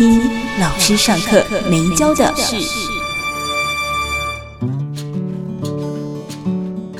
听老师上课没教的事。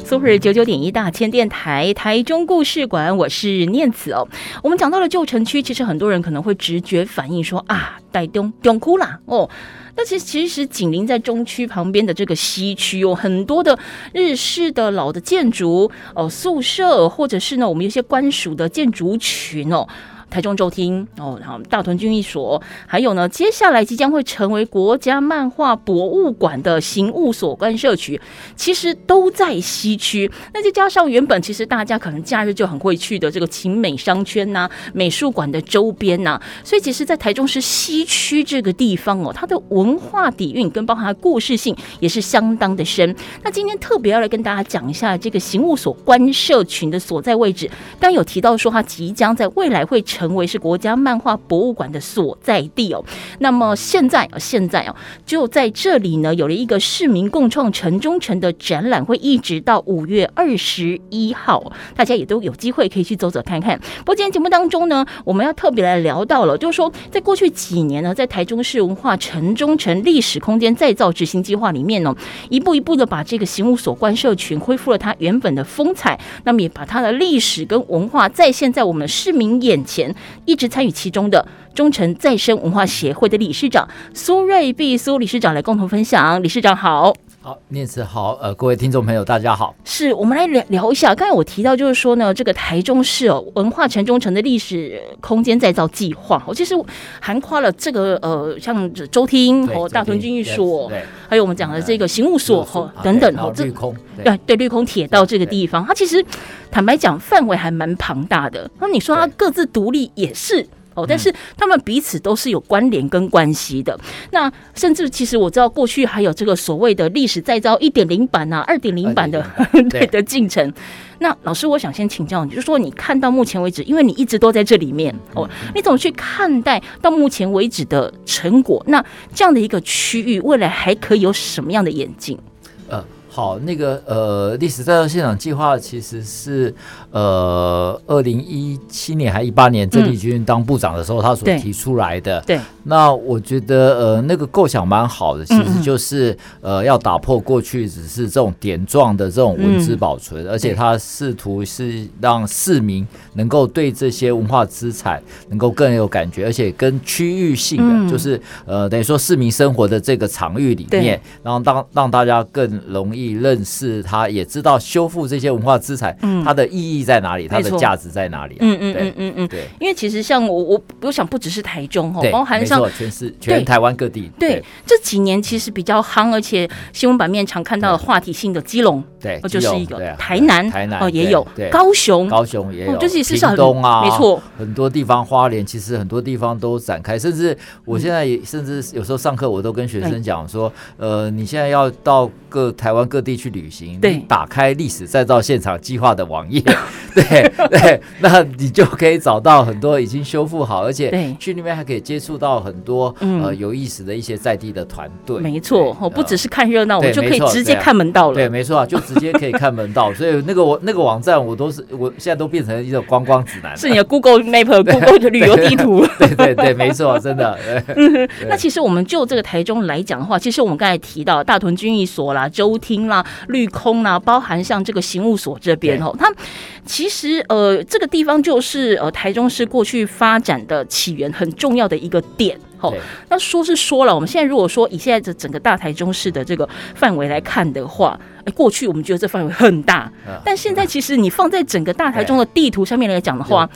Super 九九点一大千电台台中故事馆，我是念慈哦。我们讲到了旧城区，其实很多人可能会直觉反应说啊，台中中区啦哦。那其实其实紧邻在中区旁边的这个西区有很多的日式的老的建筑哦，宿舍或者是呢，我们有些官署的建筑群哦。台中州厅哦，然后大屯军艺所，还有呢，接下来即将会成为国家漫画博物馆的刑务所观社区，其实都在西区。那再加上原本其实大家可能假日就很会去的这个晴美商圈呐、美术馆的周边呐、所以其实，在台中市西区这个地方哦，它的文化底蕴跟包含故事性也是相当的深。那今天特别要来跟大家讲一下这个刑务所观社群的所在位置，刚有提到说它即将在未来会成。成为是国家漫画博物馆的所在地哦。那么现在啊，现在哦，就在这里呢，有了一个市民共创城中城的展览，会一直到五月二十一号，大家也都有机会可以去走走看看。不过今天节目当中呢，我们要特别来聊到了，就是说，在过去几年呢，在台中市文化城中城历史空间再造执行计划里面呢，一步一步的把这个刑务所官社群恢复了它原本的风采，那么也把它的历史跟文化再现在我们市民眼前。一直参与其中的忠诚再生文化协会的理事长苏瑞碧苏理事长来共同分享。理事长好，好，念慈好，呃，各位听众朋友大家好。是我们来聊聊一下，刚才我提到就是说呢，这个台中市哦文化城中城的历史空间再造计划，哦其实涵盖了这个呃像周厅和大屯军役所，还有我们讲的这个刑务所哈等等哈，绿空对对绿空铁道这个地方，它其实。坦白讲，范围还蛮庞大的。那你说它各自独立也是哦，但是他们彼此都是有关联跟关系的。那甚至其实我知道，过去还有这个所谓的历史再造一点零版啊、二点零版的 对的进程。那老师，我想先请教你，就是说你看到目前为止，因为你一直都在这里面哦，你怎么去看待到目前为止的成果？那这样的一个区域，未来还可以有什么样的演进？呃。好，那个呃，历史再造现场计划其实是呃，二零一七年还一八年郑丽君当部长的时候，他所提出来的。对。那我觉得呃，那个构想蛮好的，其实就是呃，要打破过去只是这种点状的这种文字保存，而且他试图是让市民能够对这些文化资产能够更有感觉，而且跟区域性的，就是呃，等于说市民生活的这个场域里面，然后让让大家更容易。认识他，也知道修复这些文化资产，它的意义在哪里，它的价值在哪里？嗯嗯嗯嗯嗯，对。因为其实像我，我我想不只是台中哦，包含上全是全台湾各地。对，这几年其实比较夯，而且新闻版面常看到的话题性的基隆，对，就是一个台南，台南哦也有，高雄，高雄也有，就是是很东啊，没错，很多地方花莲其实很多地方都展开，甚至我现在也甚至有时候上课我都跟学生讲说，呃，你现在要到各台湾各地去旅行，对，打开历史再造现场计划的网页，对对，那你就可以找到很多已经修复好，而且去那边还可以接触到很多呃有意思的一些在地的团队。没错，我不只是看热闹，我就可以直接看门道了。对，没错啊，就直接可以看门道。所以那个我那个网站，我都是我现在都变成一种观光指南，是你的 Google Map、Google 的旅游地图。对对对，没错，真的。那其实我们就这个台中来讲的话，其实我们刚才提到大屯军役所啦、周厅啦。绿空呢、啊，包含像这个刑务所这边哦，它其实呃这个地方就是呃台中市过去发展的起源很重要的一个点哦。那说是说了，我们现在如果说以现在这整个大台中市的这个范围来看的话，哎，过去我们觉得这范围很大，但现在其实你放在整个大台中的地图上面来讲的话，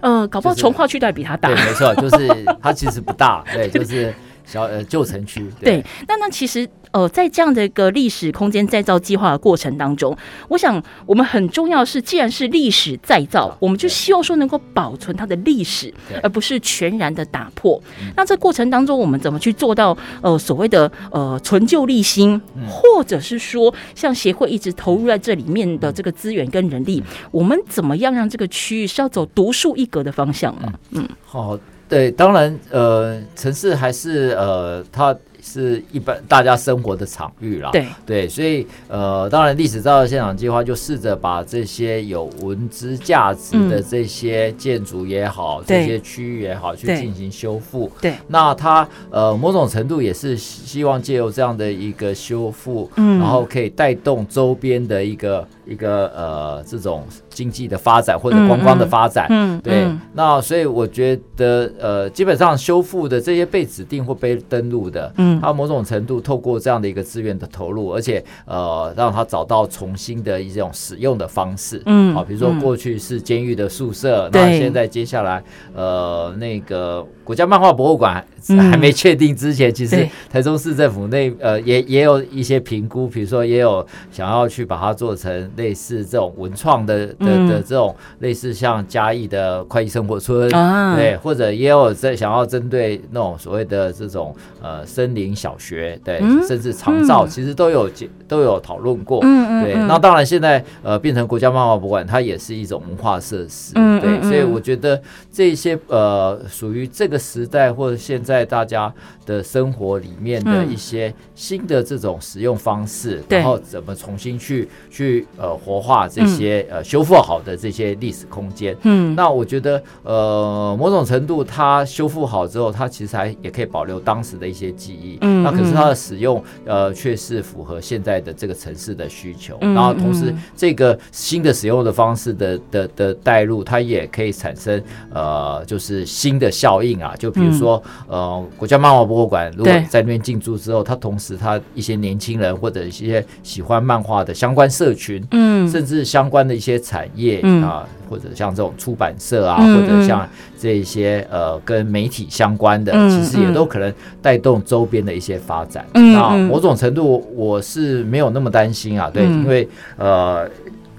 呃，搞不好从化区都还比它大。对，没错，就是它其实不大，对，就是。小呃旧城区。对，那那其实。呃，在这样的一个历史空间再造计划的过程当中，我想我们很重要是，既然是历史再造，我们就希望说能够保存它的历史，而不是全然的打破。那这过程当中，我们怎么去做到呃所谓的呃存旧立新，或者是说像协会一直投入在这里面的这个资源跟人力，我们怎么样让这个区域是要走独树一格的方向呢？嗯，好，对，当然呃，城市还是呃它。是一般大家生活的场域啦，对对，所以呃，当然历史再造现场计划就试着把这些有文资价值的这些建筑也好，嗯、这些区域也好，去进行修复。对，那它呃某种程度也是希望借由这样的一个修复，嗯，然后可以带动周边的一个一个呃这种。经济的发展或者观光的发展，嗯，嗯对，嗯、那所以我觉得，呃，基本上修复的这些被指定或被登录的，嗯，它某种程度透过这样的一个资源的投入，而且呃，让他找到重新的一种使用的方式，嗯，好，比如说过去是监狱的宿舍，嗯、那现在接下来，呃，那个国家漫画博物馆还没确定之前，嗯、其实台中市政府内呃也也有一些评估，比如说也有想要去把它做成类似这种文创的。的的这种类似像嘉义的快意生活村，啊、对，或者也有在想要针对那种所谓的这种呃森林小学，对，嗯、甚至长照，其实都有都有讨论过，嗯、对。那当然现在呃变成国家漫画博物馆，它也是一种文化设施，嗯、对。所以我觉得这些呃属于这个时代或者现在大家的生活里面的一些新的这种使用方式，嗯、然后怎么重新去去呃活化这些呃修复。好的这些历史空间，嗯，那我觉得，呃，某种程度它修复好之后，它其实还也可以保留当时的一些记忆，嗯，那可是它的使用，呃，却是符合现在的这个城市的需求，嗯，然后同时这个新的使用的方式的的的带入，它也可以产生呃，就是新的效应啊，就比如说，呃，国家漫画博物馆如果在那边进驻之后，它同时它一些年轻人或者一些喜欢漫画的相关社群，嗯，甚至相关的一些产业啊，或者像这种出版社啊，或者像这些呃跟媒体相关的，其实也都可能带动周边的一些发展。那某种程度我是没有那么担心啊，对，因为呃。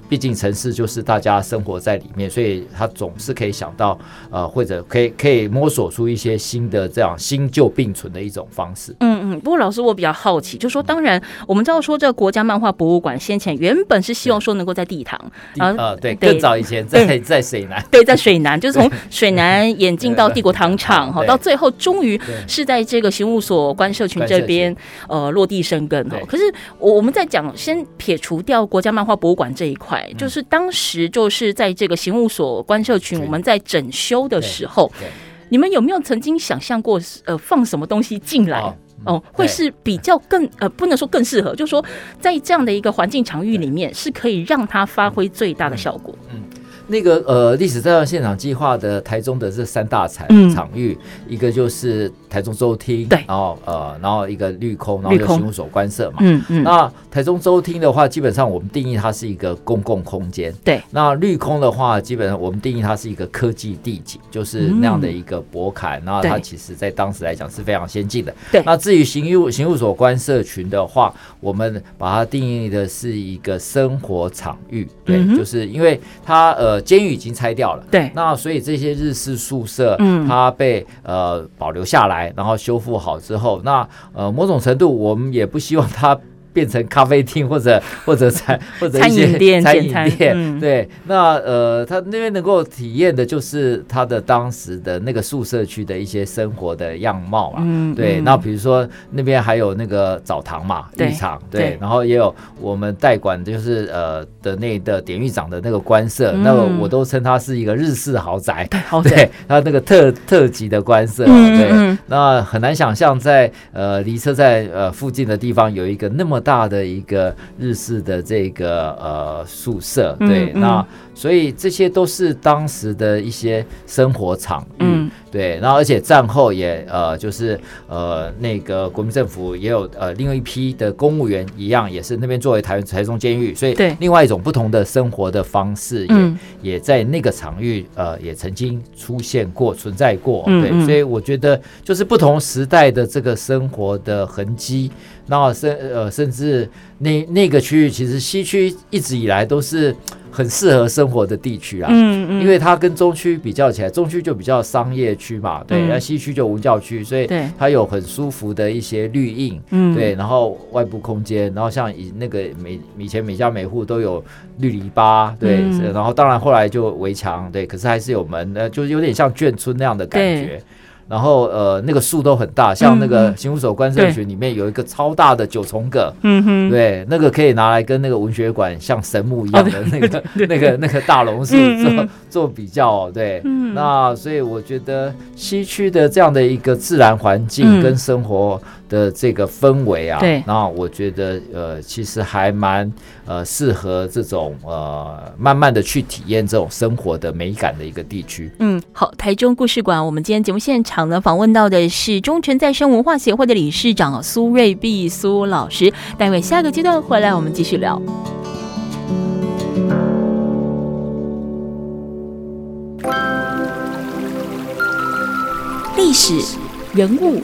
毕竟城市就是大家生活在里面，所以他总是可以想到，呃，或者可以可以摸索出一些新的这样新旧并存的一种方式。嗯嗯。不过老师，我比较好奇，就说，当然我们知道说，这个国家漫画博物馆先前原本是希望说能够在地堂啊，呃，对，更早以前在 在水南，对，在水南，就是从 水南演进到帝国糖厂，哈，到最后终于是在这个刑务所关社群这边呃落地生根。哈，可是我我们在讲，先撇除掉国家漫画博物馆这一块。就是当时就是在这个刑务所官社群，我们在整修的时候，你们有没有曾经想象过，呃，放什么东西进来哦，哦，会是比较更呃，不能说更适合，就是说在这样的一个环境场域里面，是可以让它发挥最大的效果。嗯。那个呃，历史再造现场计划的台中的这三大场场域，一个就是台中州厅，对，然后呃，然后一个绿空，然后就刑务所官舍嘛，嗯嗯。那台中州厅的话，基本上我们定义它是一个公共空间，对。那绿空的话，基本上我们定义它是一个科技地景，就是那样的一个博坎，然后它其实在当时来讲是非常先进的。对。那至于刑务刑务所官舍群的话，我们把它定义的是一个生活场域，对，就是因为它呃。监狱已经拆掉了，对，那所以这些日式宿舍，嗯，它被呃保留下来，然后修复好之后，那呃某种程度我们也不希望它。变成咖啡厅或者 或者餐 或者一些餐饮店，餐饮店，嗯、对，那呃，他那边能够体验的就是他的当时的那个宿舍区的一些生活的样貌啊，嗯、对，那比如说那边还有那个澡堂嘛，浴场，对，对，然后也有我们代管就是呃的那的典狱长的那个官舍，嗯、那个我都称它是一个日式豪宅，对，豪宅，对，他那个特特级的官舍，嗯、对，那很难想象在呃离车站呃附近的地方有一个那么。大的一个日式的这个呃宿舍，对，嗯嗯、那所以这些都是当时的一些生活场域。嗯。对，然后而且战后也呃就是呃那个国民政府也有呃另外一批的公务员一样，也是那边作为台台中监狱，所以另外一种不同的生活的方式也、嗯、也在那个场域呃也曾经出现过存在过，对，所以我觉得就是不同时代的这个生活的痕迹，那甚呃甚至那那个区域其实西区一直以来都是。很适合生活的地区啊，嗯嗯，因为它跟中区比较起来，中区就比较商业区嘛，对，那、嗯、西区就文教区，所以它有很舒服的一些绿荫，嗯，对，然后外部空间，然后像以那个每以前每家每户都有绿篱笆，对、嗯，然后当然后来就围墙，对，可是还是有门，呃，就是有点像眷村那样的感觉。然后呃，那个树都很大，像那个刑务所关社群里面有一个超大的九重葛，嗯哼，对，那个可以拿来跟那个文学馆像神木一样的那个、哦、那个那个大榕树做、嗯、做比较，对、嗯，那所以我觉得西区的这样的一个自然环境跟生活。的这个氛围啊，对，然后我觉得呃，其实还蛮呃适合这种呃慢慢的去体验这种生活的美感的一个地区。嗯，好，台中故事馆，我们今天节目现场呢访问到的是忠诚再生文化协会的理事长苏瑞碧苏老师。待会下个阶段回来，我们继续聊历史人物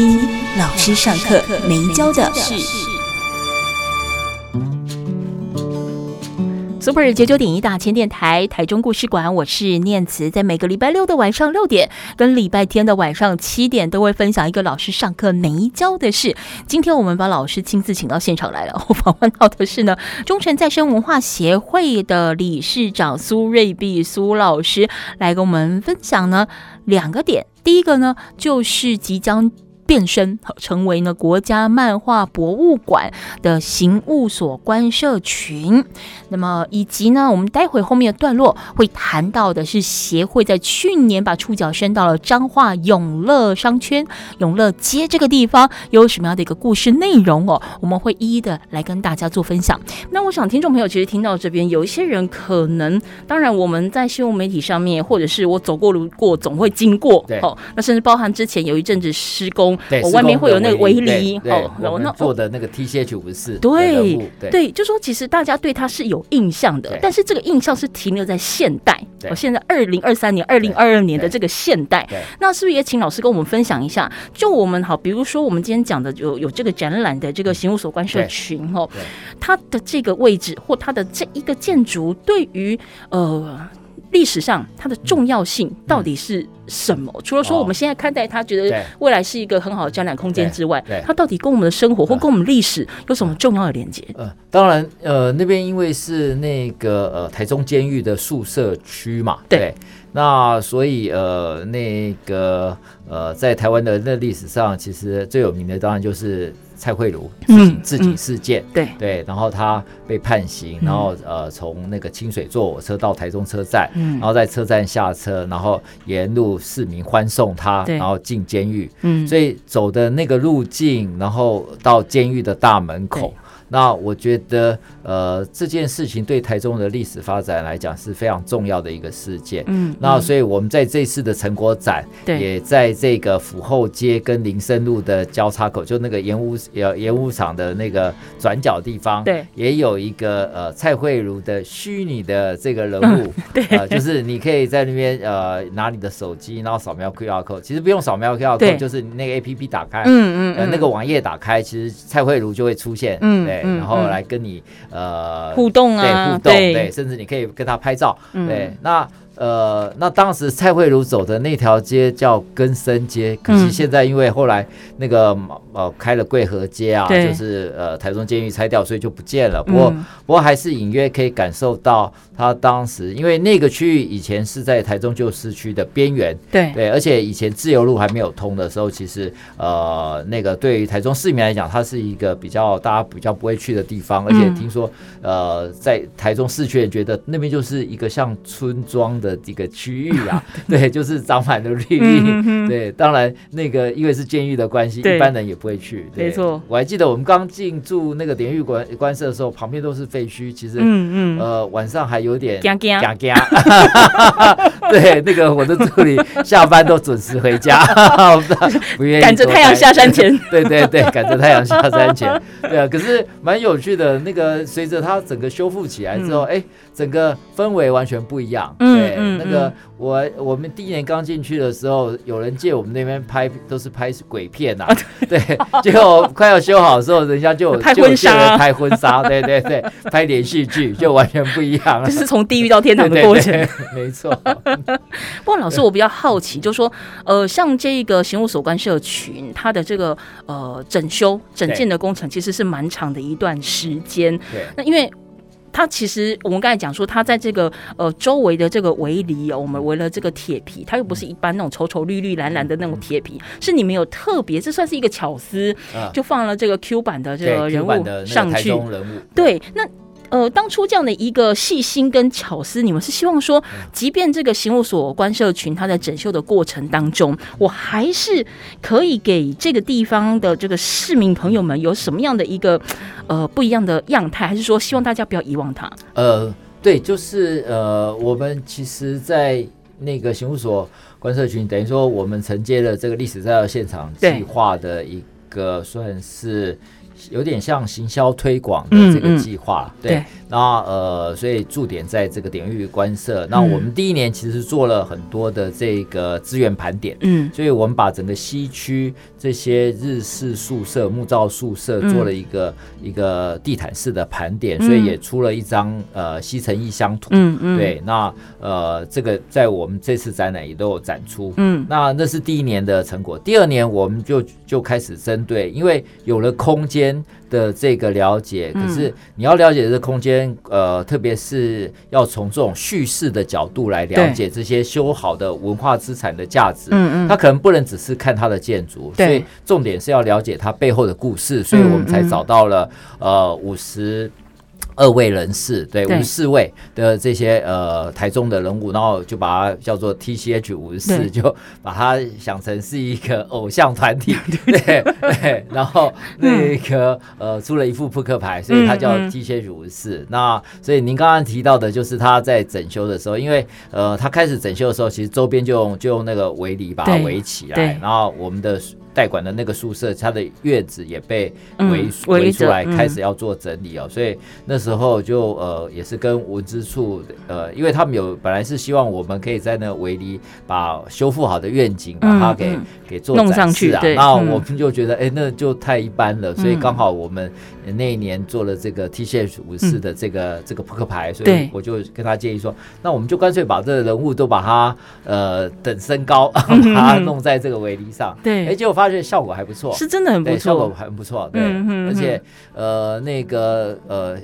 听老师上课没教的事。Super 九九点一大千电台台中故事馆，我是念慈，在每个礼拜六的晚上六点跟礼拜天的晚上七点都会分享一个老师上课没教的事。今天我们把老师亲自请到现场来了，我访问到的是呢忠诚再生文化协会的理事长苏瑞碧苏老师，来跟我们分享呢两个点。第一个呢就是即将。变身成为呢国家漫画博物馆的行物所观社群，那么以及呢，我们待会后面的段落会谈到的是协会在去年把触角伸到了彰化永乐商圈永乐街这个地方，有什么样的一个故事内容哦？我们会一一的来跟大家做分享。那我想听众朋友其实听到这边，有一些人可能，当然我们在新闻媒体上面，或者是我走过路过总会经过，对，哦，那甚至包含之前有一阵子施工。我、哦、外面会有那个围篱哦，然后那做的那个 TCH 五四，对对，对，就说其实大家对它是有印象的，但是这个印象是停留在现代。我现在二零二三年、二零二二年的这个现代，那是不是也请老师跟我们分享一下？就我们好，比如说我们今天讲的有有这个展览的这个刑务所关社群哦，它的这个位置或它的这一个建筑，对于呃。历史上它的重要性到底是什么？嗯、除了说我们现在看待它，觉得未来是一个很好的展览空间之外，它到底跟我们的生活或跟我们历史有什么重要的连接？呃，当然，呃，那边因为是那个呃台中监狱的宿舍区嘛，对，对那所以呃那个呃在台湾的那历史上，其实最有名的当然就是。蔡慧如自警自己事件，嗯嗯、对。对，然后他被判刑，嗯、然后呃从那个清水坐火车到台中车站，嗯，然后在车站下车，然后沿路市民欢送他，然后进监狱，嗯，所以走的那个路径，然后到监狱的大门口。那我觉得，呃，这件事情对台中的历史发展来讲是非常重要的一个事件。嗯，那所以我们在这次的成果展，也在这个府后街跟林森路的交叉口，就那个盐屋呃盐屋场的那个转角地方，对，也有一个呃蔡慧茹的虚拟的这个人物，嗯、对、呃，就是你可以在那边呃拿你的手机，然后扫描 QR code，其实不用扫描 QR code，就是你那个 APP 打开，嗯嗯，呃那个网页打开，其实蔡慧茹就会出现，嗯，对。然后来跟你呃互动啊，对互动对，对，甚至你可以跟他拍照，嗯、对。那呃，那当时蔡慧茹走的那条街叫根生街，可是现在因为后来那个呃开了贵和街啊，就是呃台中监狱拆掉，所以就不见了。不过不过还是隐约可以感受到他当时，因为那个区域以前是在台中旧市区的边缘，对。对，而且以前自由路还没有通的时候，其实呃那个对于台中市民来讲，它是一个比较大家比较不会去的地方，而且听说呃在台中市区人觉得那边就是一个像村庄的。一个区域啊，对，就是长满了绿意。嗯、对，当然那个因为是监狱的关系，一般人也不会去。没错，我还记得我们刚进驻那个典狱官官舍的时候，旁边都是废墟。其实，嗯嗯，呃，晚上还有点嘎嘎嘎。对，那个我的助理下班都准时回家，不愿意赶着太阳下山前。对对对，赶着太阳下山前。对啊，可是蛮有趣的。那个随着它整个修复起来之后，哎、嗯。整个氛围完全不一样，对，嗯、那个我我们第一年刚进去的时候，有人借我们那边拍，都是拍鬼片呐、啊，对，结果快要修好的时候，人家就拍婚纱，拍婚纱，对对对，拍连续剧 就完全不一样了，就是从地狱到天堂的过程，对对对没错。不过老师，我比较好奇，就是说，呃，像这个刑务所关社群，它的这个呃整修整建的工程，其实是蛮长的一段时间，对，那因为。它其实我们刚才讲说，它在这个呃周围的这个围篱哦，我们围了这个铁皮，它又不是一般那种丑丑绿绿蓝蓝的那种铁皮，是你们有特别，这算是一个巧思，就放了这个 Q 版的这个人物上去，对，那。呃，当初这样的一个细心跟巧思，你们是希望说，即便这个刑务所关社群它在整修的过程当中，我还是可以给这个地方的这个市民朋友们有什么样的一个呃不一样的样态，还是说希望大家不要遗忘它？呃，对，就是呃，我们其实，在那个刑务所官舍群，等于说我们承接了这个历史再造现场计划的一个算是。有点像行销推广的这个计划，嗯嗯、对。那呃，所以驻点在这个典狱官舍。那我们第一年其实做了很多的这个资源盘点，嗯，所以我们把整个西区这些日式宿舍、木造宿舍做了一个、嗯、一个地毯式的盘点，嗯、所以也出了一张呃西城异乡图，嗯嗯，对。那呃，这个在我们这次展览也都有展出，嗯。那那是第一年的成果，第二年我们就就开始针对，因为有了空间。的这个了解，可是你要了解这个空间，呃，特别是要从这种叙事的角度来了解这些修好的文化资产的价值。嗯嗯，它可能不能只是看它的建筑，所以重点是要了解它背后的故事，所以我们才找到了呃五十。二位人士，对，五十四位的这些呃台中的人物，然后就把它叫做 TCH 五十四，就把它想成是一个偶像团体，对 对，对，然后那个呃出了一副扑克牌，所以它叫 TCH 五十四。那所以您刚刚提到的就是他在整修的时候，因为呃他开始整修的时候，其实周边就用就用那个围篱把它围起来，然后我们的。代管的那个宿舍，它的院子也被围围出来，开始要做整理哦。所以那时候就呃，也是跟文资处呃，因为他们有本来是希望我们可以在那围篱把修复好的愿景把它给给做展示啊。那我们就觉得哎，那就太一般了。所以刚好我们那一年做了这个 TCH 五十四的这个这个扑克牌，所以我就跟他建议说，那我们就干脆把这个人物都把它呃等身高，把它弄在这个围篱上。对，哎，结果。发现效果还不错，是真的很不错，效果很不错。对，而且呃，那个呃。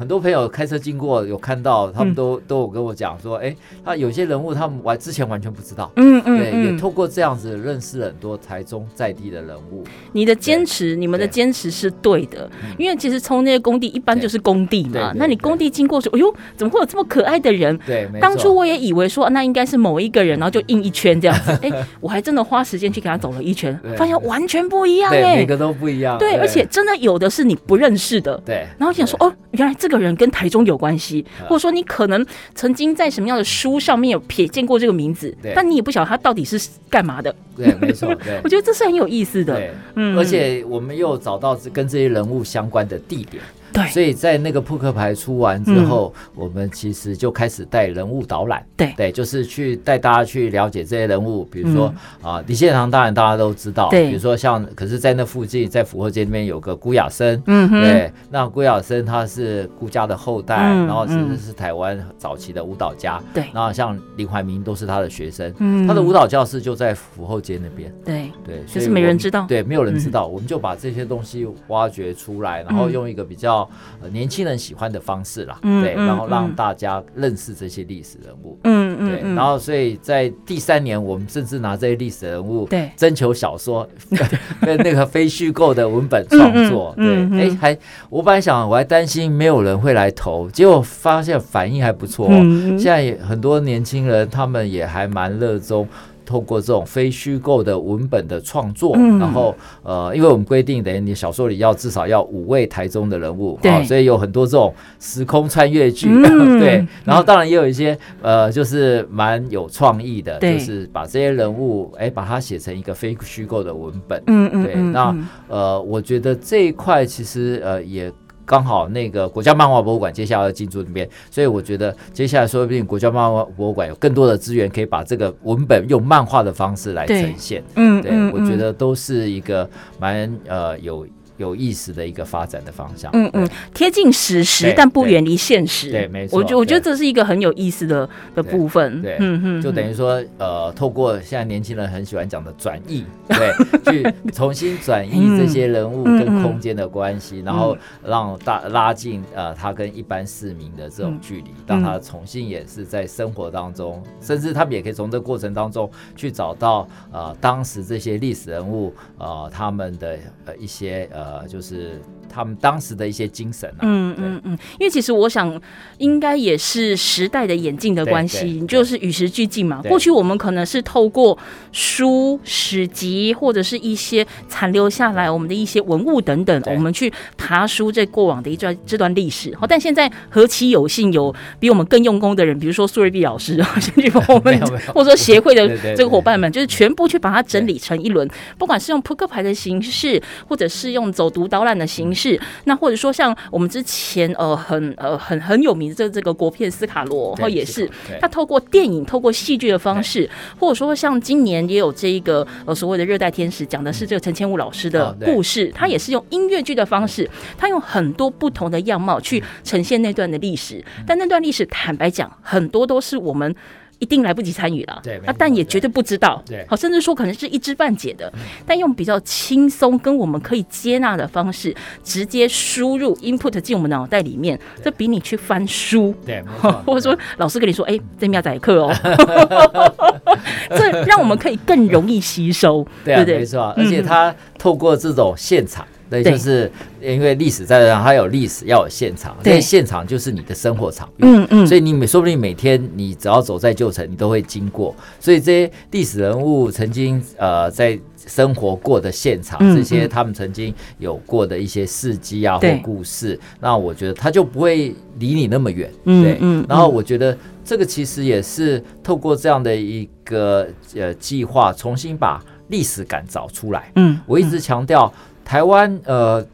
很多朋友开车经过有看到，他们都、嗯、都有跟我讲说，哎、欸，他有些人物他们完之前完全不知道，嗯嗯，对，也透过这样子认识了很多台中在地的人物。你的坚持，你们的坚持是对的，对因为其实从那些工地一般就是工地嘛，那你工地经过说，哎呦，怎么会有这么可爱的人？对，当初我也以为说那应该是某一个人，然后就印一圈这样子，哎、欸，我还真的花时间去给他走了一圈，发现完全不一样、欸，哎，每个都不一样，对，而且真的有的是你不认识的，对，然后想说，哦，原来这个人跟台中有关系，或者说你可能曾经在什么样的书上面有瞥见过这个名字，但你也不晓得他到底是干嘛的。对，没错，对，我觉得这是很有意思的。对，嗯，而且我们又找到跟这些人物相关的地点。对，所以在那个扑克牌出完之后，嗯、我们其实就开始带人物导览。对。对，就是去带大家去了解这些人物，比如说、嗯、啊，李献堂当然大家都知道，对，比如说像，可是在那附近，在府后街那边有个辜雅生，嗯哼，对，那辜雅生他是辜家的后代，嗯、然后其实是台湾早期的舞蹈家，对、嗯，然后像林怀民都是他的学生，嗯，他的舞蹈教室就在府后街那边，对。对，就是没人知道，对，没有人知道，嗯、我们就把这些东西挖掘出来，然后用一个比较呃年轻人喜欢的方式啦，嗯、对，然后让大家认识这些历史人物，嗯嗯，对，然后所以在第三年，我们甚至拿这些历史人物对。征求小说 跟那个非虚构的文本创作，嗯、对，哎，还我本来想我还担心没有人会来投，结果发现反应还不错，嗯、现在也很多年轻人他们也还蛮热衷。透过这种非虚构的文本的创作，嗯、然后呃，因为我们规定，等于你小说里要至少要五位台中的人物，对、哦，所以有很多这种时空穿越剧，嗯、对。然后当然也有一些呃，就是蛮有创意的，就是把这些人物哎，把它写成一个非虚构的文本，嗯嗯，对。那呃，我觉得这一块其实呃也。刚好那个国家漫画博物馆接下来要进驻那边，所以我觉得接下来说不定国家漫画博物馆有更多的资源，可以把这个文本用漫画的方式来呈现。嗯，对，我觉得都是一个蛮呃有。有意思的一个发展的方向，嗯嗯，贴近史实，但不远离现实，对，没错。我觉我觉得这是一个很有意思的的部分，对，嗯嗯，就等于说，呃，透过现在年轻人很喜欢讲的转译，对，去重新转译这些人物跟空间的关系，然后让大拉近呃他跟一般市民的这种距离，让他重新也是在生活当中，甚至他们也可以从这个过程当中去找到呃当时这些历史人物呃他们的呃一些呃。呃，就是他们当时的一些精神啊，嗯嗯嗯，因为其实我想，应该也是时代的演进的关系，就是与时俱进嘛。过去我们可能是透过书、史籍或者是一些残留下来我们的一些文物等等，我们去爬书这过往的一段这段历史。好，但现在何其有幸有比我们更用功的人，比如说苏瑞碧老师，或者说协会的这个伙伴们，就是全部去把它整理成一轮，不管是用扑克牌的形式，或者是用。走读导览的形式，那或者说像我们之前呃很呃很很有名的这这个国片斯卡罗，然后也是他透过电影、透过戏剧的方式，或者说像今年也有这一个呃所谓的热带天使，讲的是这个陈千武老师的故事，他也是用音乐剧的方式，他用很多不同的样貌去呈现那段的历史，但那段历史坦白讲，很多都是我们。一定来不及参与了，对，但也绝对不知道，对，好，甚至说可能是一知半解的，但用比较轻松跟我们可以接纳的方式，直接输入 input 进我们脑袋里面，这比你去翻书，对，或者说老师跟你说，哎，这秒宰课哦，这让我们可以更容易吸收，对不对？没错，而且他透过这种现场。对，就是因为历史在这，它有历史，要有现场。对，现场就是你的生活场域。嗯嗯。所以你每说不定每天你只要走在旧城，你都会经过。所以这些历史人物曾经呃在生活过的现场，这些他们曾经有过的一些事迹啊或故事，那我觉得他就不会离你那么远。对。嗯。然后我觉得这个其实也是透过这样的一个呃计划，重新把历史感找出来。嗯。我一直强调。台湾呃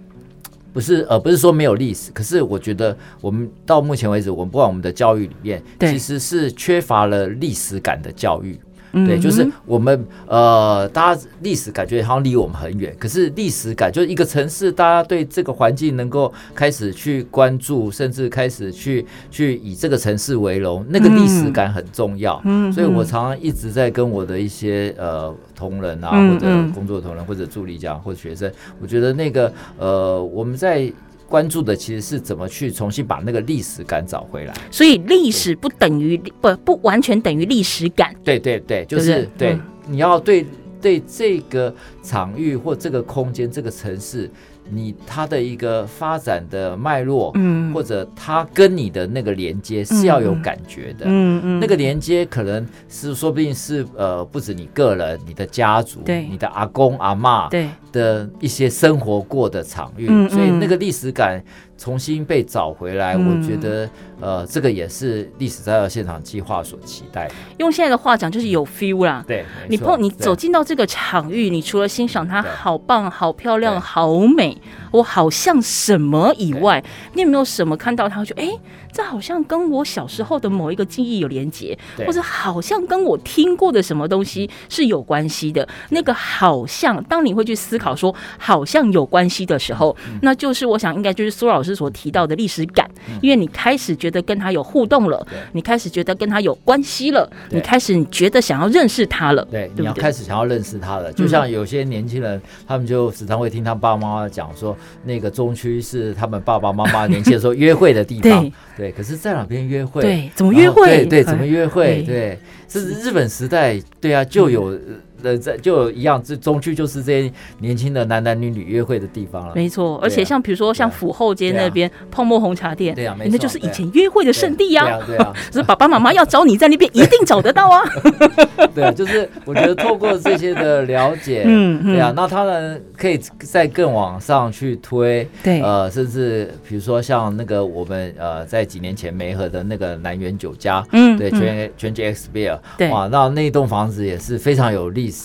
不是呃不是说没有历史，可是我觉得我们到目前为止，我们不管我们的教育里面，其实是缺乏了历史感的教育。对，就是我们呃，大家历史感觉好像离我们很远，可是历史感就是一个城市，大家对这个环境能够开始去关注，甚至开始去去以这个城市为荣，那个历史感很重要。嗯，所以我常常一直在跟我的一些呃同仁啊，或者工作同仁或者助理讲或者学生，我觉得那个呃我们在。关注的其实是怎么去重新把那个历史感找回来，所以历史不等于不不完全等于历史感。对对对，就是对，嗯、你要对对这个场域或这个空间、这个城市。你它的一个发展的脉络，嗯，或者它跟你的那个连接是要有感觉的，嗯嗯，那个连接可能是说不定是呃不止你个人，你的家族，对，你的阿公阿妈，对的一些生活过的场域，所以那个历史感重新被找回来，我觉得呃这个也是历史再造现场计划所期待的。用现在的话讲，就是有 feel 啦，对，你碰你走进到这这个场域，你除了欣赏它好棒、好漂亮、好美，我好像什么以外，你有没有什么看到它就哎？诶这好像跟我小时候的某一个记忆有连结，或者好像跟我听过的什么东西是有关系的。那个好像，当你会去思考说好像有关系的时候，那就是我想应该就是苏老师所提到的历史感，因为你开始觉得跟他有互动了，你开始觉得跟他有关系了，你开始你觉得想要认识他了，对，你要开始想要认识他了。就像有些年轻人，他们就时常会听他爸爸妈妈讲说，那个中区是他们爸爸妈妈年轻的时候约会的地方，对。可是在哪边约会？对，怎么约会？对对，怎么约会？对，是日本时代，对啊，就有。呃，在就一样，这中区就是这些年轻的男男女女约会的地方了。没错，而且像比如说像府后街那边泡沫红茶店，对啊，那就是以前约会的圣地呀。对啊，对啊，是爸爸妈妈要找你在那边一定找得到啊。对啊，就是我觉得透过这些的了解，嗯，对啊，那他们可以再更往上去推，对，呃，甚至比如说像那个我们呃在几年前梅河的那个南园酒家，嗯，对，全全季 X Beer，对，哇，那那栋房子也是非常有历史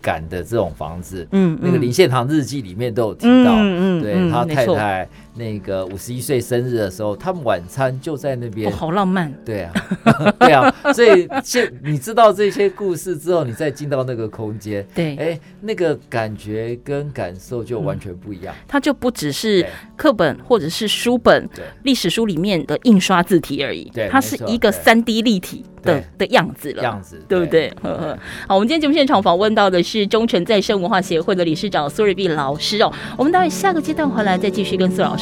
感的这种房子，嗯，那个林献堂日记里面都有提到，嗯嗯，对他太太那个五十一岁生日的时候，他们晚餐就在那边，好浪漫，对啊，对啊，所以现你知道这些故事之后，你再进到那个空间，对，哎，那个感觉跟感受就完全不一样，它就不只是课本或者是书本、历史书里面的印刷字体而已，对，它是一个三 D 立体。的的样子了，样子对。不对？呵呵。好，我们今天节目现场访问到的是忠诚再生文化协会的理事长苏瑞碧老师哦。我们待会下个阶段回来再继续跟苏老师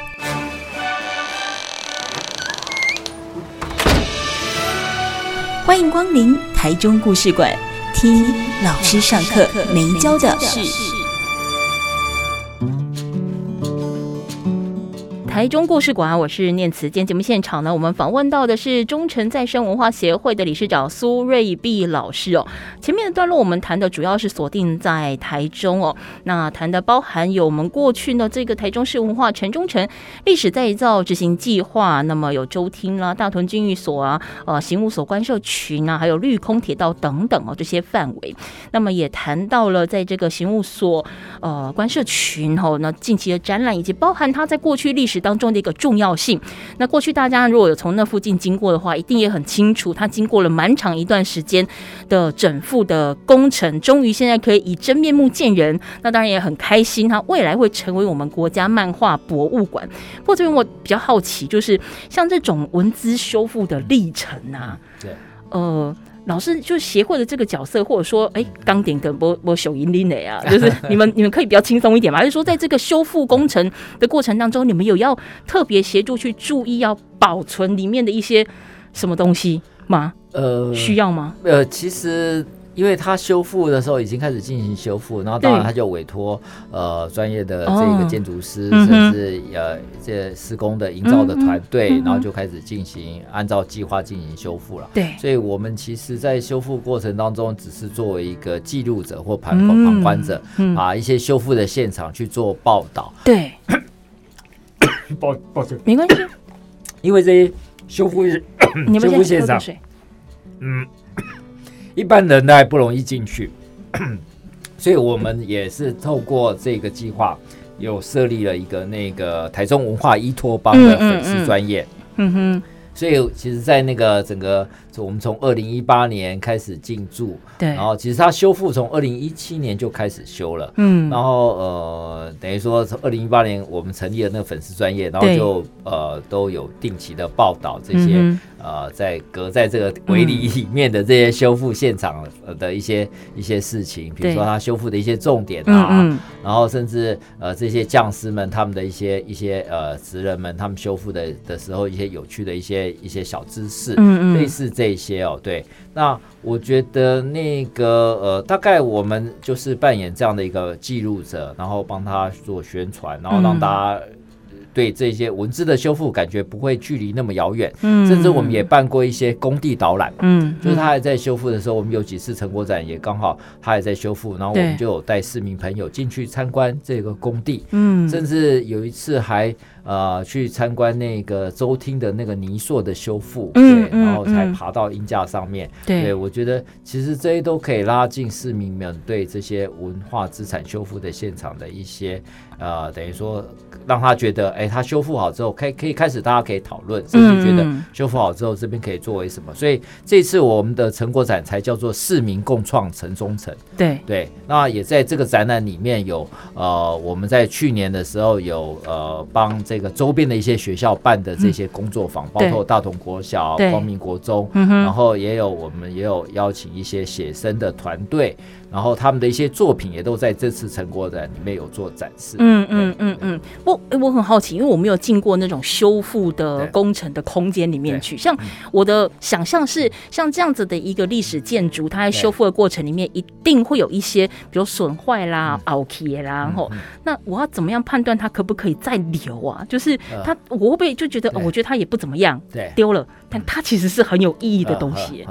欢迎光临台中故事馆，听老师上课没教的事。台中故事馆，我是念慈。今天节目现场呢，我们访问到的是忠诚再生文化协会的理事长苏瑞碧老师哦。前面的段落我们谈的主要是锁定在台中哦，那谈的包含有我们过去呢这个台中市文化城中城历史再造执行计划，那么有周厅啦、大屯军役所啊、呃刑务所官舍群啊，还有绿空铁道等等哦这些范围。那么也谈到了在这个刑务所呃官舍群哦，那近期的展览以及包含他在过去历史。当中的一个重要性。那过去大家如果有从那附近经过的话，一定也很清楚，它经过了蛮长一段时间的整复的工程，终于现在可以以真面目见人。那当然也很开心，它未来会成为我们国家漫画博物馆。不过这边我比较好奇，就是像这种文字修复的历程啊，对，呃。老师就协会的这个角色，或者说，哎，刚点跟波波手银林的呀，就是你们你们可以比较轻松一点嘛，还是说，在这个修复工程的过程当中，你们有要特别协助去注意要保存里面的一些什么东西吗？呃，需要吗？呃，其实。因为他修复的时候已经开始进行修复，然后当然他就委托呃专业的这个建筑师，哦、甚至呃这施工的营造的团队，嗯、然后就开始进行按照计划进行修复了。对，所以我们其实，在修复过程当中，只是作为一个记录者或旁旁观者，嗯、把一些修复的现场去做报道。对，抱抱歉，没关系，因为这些修复修复现场，嗯。一般人呢不容易进去，所以我们也是透过这个计划，有设立了一个那个台中文化依托邦的粉丝专业。嗯哼。所以，其实，在那个整个，我们从二零一八年开始进驻，对，然后其实它修复从二零一七年就开始修了，嗯，然后呃，等于说从二零一八年我们成立了那个粉丝专业，然后就呃都有定期的报道这些、嗯、呃在隔在这个围篱里面的这些修复现场的一些一些事情，比如说它修复的一些重点啊，嗯嗯。然后甚至呃这些匠师们他们的一些一些呃职人们他们修复的的时候一些有趣的一些。一些小知识，嗯嗯，类似这这些哦，对。那我觉得那个呃，大概我们就是扮演这样的一个记录者，然后帮他做宣传，然后让大家。对这些文字的修复，感觉不会距离那么遥远。嗯，甚至我们也办过一些工地导览。嗯，就是他还在修复的时候，我们有几次成果展也刚好他还在修复，然后我们就有带市民朋友进去参观这个工地。嗯，甚至有一次还。呃，去参观那个周厅的那个泥塑的修复，嗯，对，然后才爬到鹰架上面。对，对，我觉得其实这些都可以拉近市民们对这些文化资产修复的现场的一些呃，等于说让他觉得，哎，他修复好之后，可以可以开始大家可以讨论，甚至觉得修复好之后这边可以作为什么？所以这次我们的成果展才叫做市民共创城中城。对对，那也在这个展览里面有呃，我们在去年的时候有呃帮。这个周边的一些学校办的这些工作坊，嗯、包括大同国小、光明国中，然后也有我们也有邀请一些写生的团队。然后他们的一些作品也都在这次成果展里面有做展示。嗯嗯嗯嗯，我我很好奇，因为我没有进过那种修复的工程的空间里面去。像我的想象是，像这样子的一个历史建筑，它在修复的过程里面一定会有一些，比如损坏啦、凹起啦，然后那我要怎么样判断它可不可以再留啊？就是它，我会不会就觉得，我觉得它也不怎么样，对，丢了，但它其实是很有意义的东西。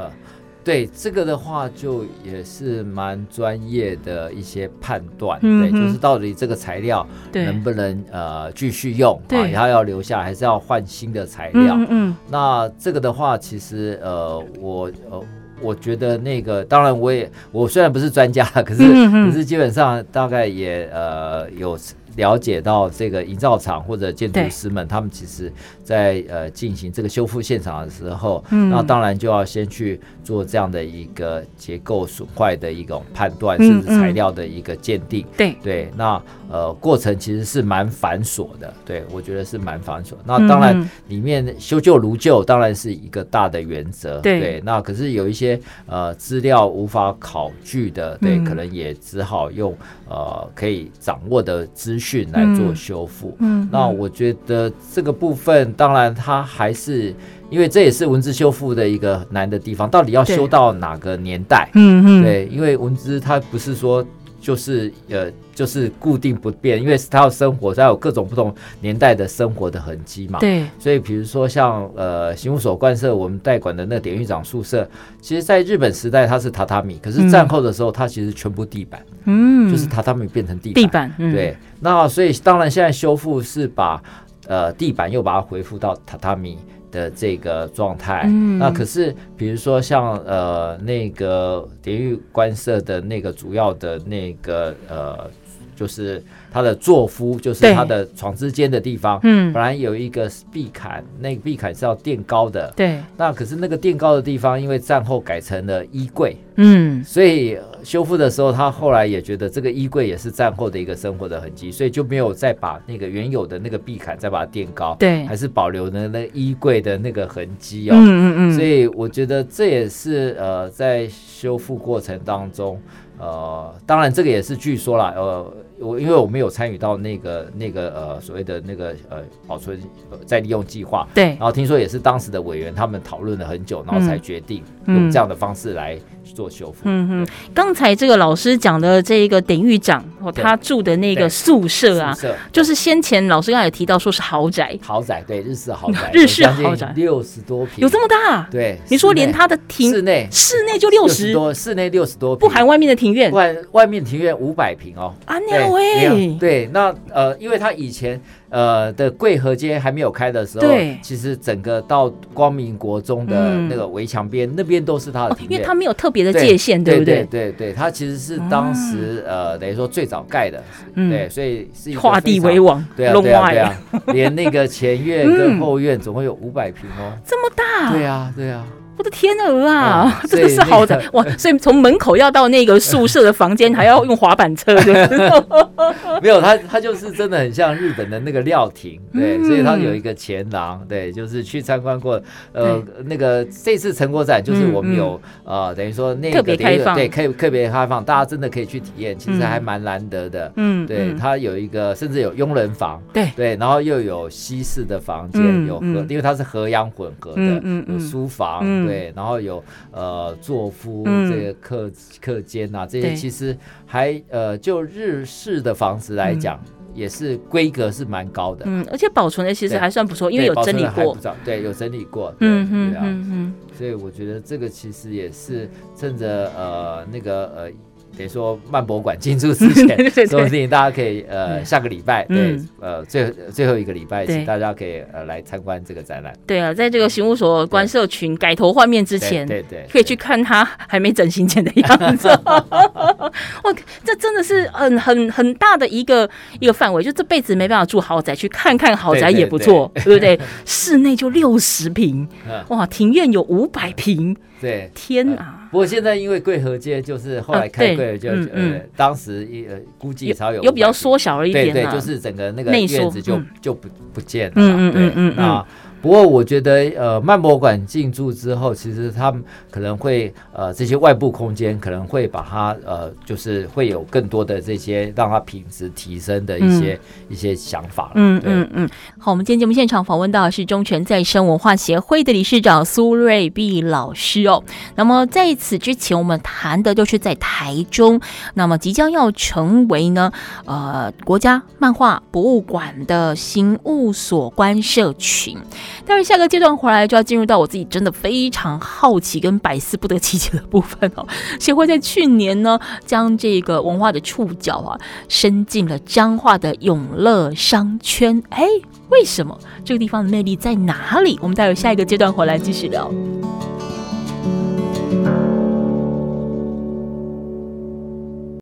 对这个的话，就也是蛮专业的一些判断，嗯、对，就是到底这个材料能不能呃继续用，啊，然后要留下还是要换新的材料？嗯，嗯，那这个的话，其实呃，我呃，我觉得那个，当然我也我虽然不是专家，可是可是基本上大概也呃有。了解到这个营造厂或者建筑师们，他们其实在呃进行这个修复现场的时候，嗯，那当然就要先去做这样的一个结构损坏的一种判断，甚至材料的一个鉴定。对。对，那呃过程其实是蛮繁琐的，对我觉得是蛮繁琐。那当然里面修旧如旧当然是一个大的原则，对。那可是有一些呃资料无法考据的，对，可能也只好用呃可以掌握的资讯来做修复，嗯，那我觉得这个部分，当然它还是，因为这也是文字修复的一个难的地方，到底要修到哪个年代？嗯嗯，对，因为文字它不是说。就是呃，就是固定不变，因为它要生活，它有各种不同年代的生活的痕迹嘛。对。所以比如说像呃，刑务所官舍我们代管的那个典狱长宿舍，其实在日本时代它是榻榻米，可是战后的时候它其实全部地板，嗯，就是榻榻米变成地板。地板。嗯、对。那所以当然现在修复是把呃地板又把它恢复到榻榻米。的这个状态，嗯、那可是比如说像呃那个典狱官舍的那个主要的那个呃，就是他的座夫，就是他的床之间的地方，嗯，本来有一个壁坎，那个壁坎是要垫高的，对，那可是那个垫高的地方，因为战后改成了衣柜，嗯，所以。修复的时候，他后来也觉得这个衣柜也是战后的一个生活的痕迹，所以就没有再把那个原有的那个壁坎再把它垫高，对，还是保留了那衣柜的那个痕迹哦。嗯嗯嗯。所以我觉得这也是呃，在修复过程当中，呃，当然这个也是据说啦，呃。我因为我没有参与到那个那个呃所谓的那个呃保存呃再利用计划，对，然后听说也是当时的委员他们讨论了很久，然后才决定用这样的方式来做修复。嗯哼，刚才这个老师讲的这个典狱长哦，他住的那个宿舍啊，就是先前老师刚才也提到说是豪宅，豪宅对，日式豪宅，日式豪宅。六十多平，有这么大？对，你说连他的庭室内。室内就六十？多，室内六十多，不含外面的庭院，外外面庭院五百平哦。啊，那。对，对，那呃，因为他以前呃的贵和街还没有开的时候，对，其实整个到光明国中的那个围墙边，那边都是他的庭院，因为他没有特别的界限，对不对？对对，他其实是当时呃等于说最早盖的，对，所以是画地为王，对啊对啊对啊，连那个前院 跟后院总共有五百平哦，这么大，对啊对啊。我的天鹅啊，真的是好的哇！所以从门口要到那个宿舍的房间，还要用滑板车，对。没有，他他就是真的很像日本的那个料亭，对，所以他有一个前廊，对，就是去参观过，呃，那个这次成果展就是我们有呃，等于说那个特别开放，对，可以特别开放，大家真的可以去体验，其实还蛮难得的，嗯，对，它有一个甚至有佣人房，对。对，然后又有西式的房间，有和，因为它是和洋混合的，嗯嗯，有书房。对，然后有呃座敷这个客客间呐，这些其实还呃就日式的房子来讲。也是规格是蛮高的，嗯，而且保存的其实还算不错，因为有整理过，对，有整理过，嗯嗯嗯嗯，所以我觉得这个其实也是趁着呃那个呃。得说慢博馆进驻之前，这种事情大家可以呃下个礼拜对呃最最后一个礼拜，请大家可以呃来参观这个展览。对啊，在这个刑务所关社群改头换面之前，对对，可以去看他还没整形前的样子。哇，这真的是很很很大的一个一个范围，就这辈子没办法住豪宅，去看看豪宅也不错，对不对？室内就六十平，哇，庭院有五百平。对，天啊！不过现在因为贵和街就是后来开贵了，就呃当时一呃估计也超有有比较缩小了一点，对对，就是整个那个院子就就不不见了，嗯嗯嗯嗯。不过我觉得，呃，慢博馆进驻之后，其实他们可能会，呃，这些外部空间可能会把它，呃，就是会有更多的这些让它品质提升的一些、嗯、一些想法。嗯嗯嗯。好，我们今天节目现场访问到的是中泉再生文化协会的理事长苏瑞碧老师哦。那么在此之前，我们谈的就是在台中，那么即将要成为呢，呃，国家漫画博物馆的行务所关社群。但是下个阶段回来就要进入到我自己真的非常好奇跟百思不得其解的部分哦。谁会在去年呢，将这个文化的触角啊伸进了彰化的永乐商圈。哎，为什么这个地方的魅力在哪里？我们待会下一个阶段回来继续聊。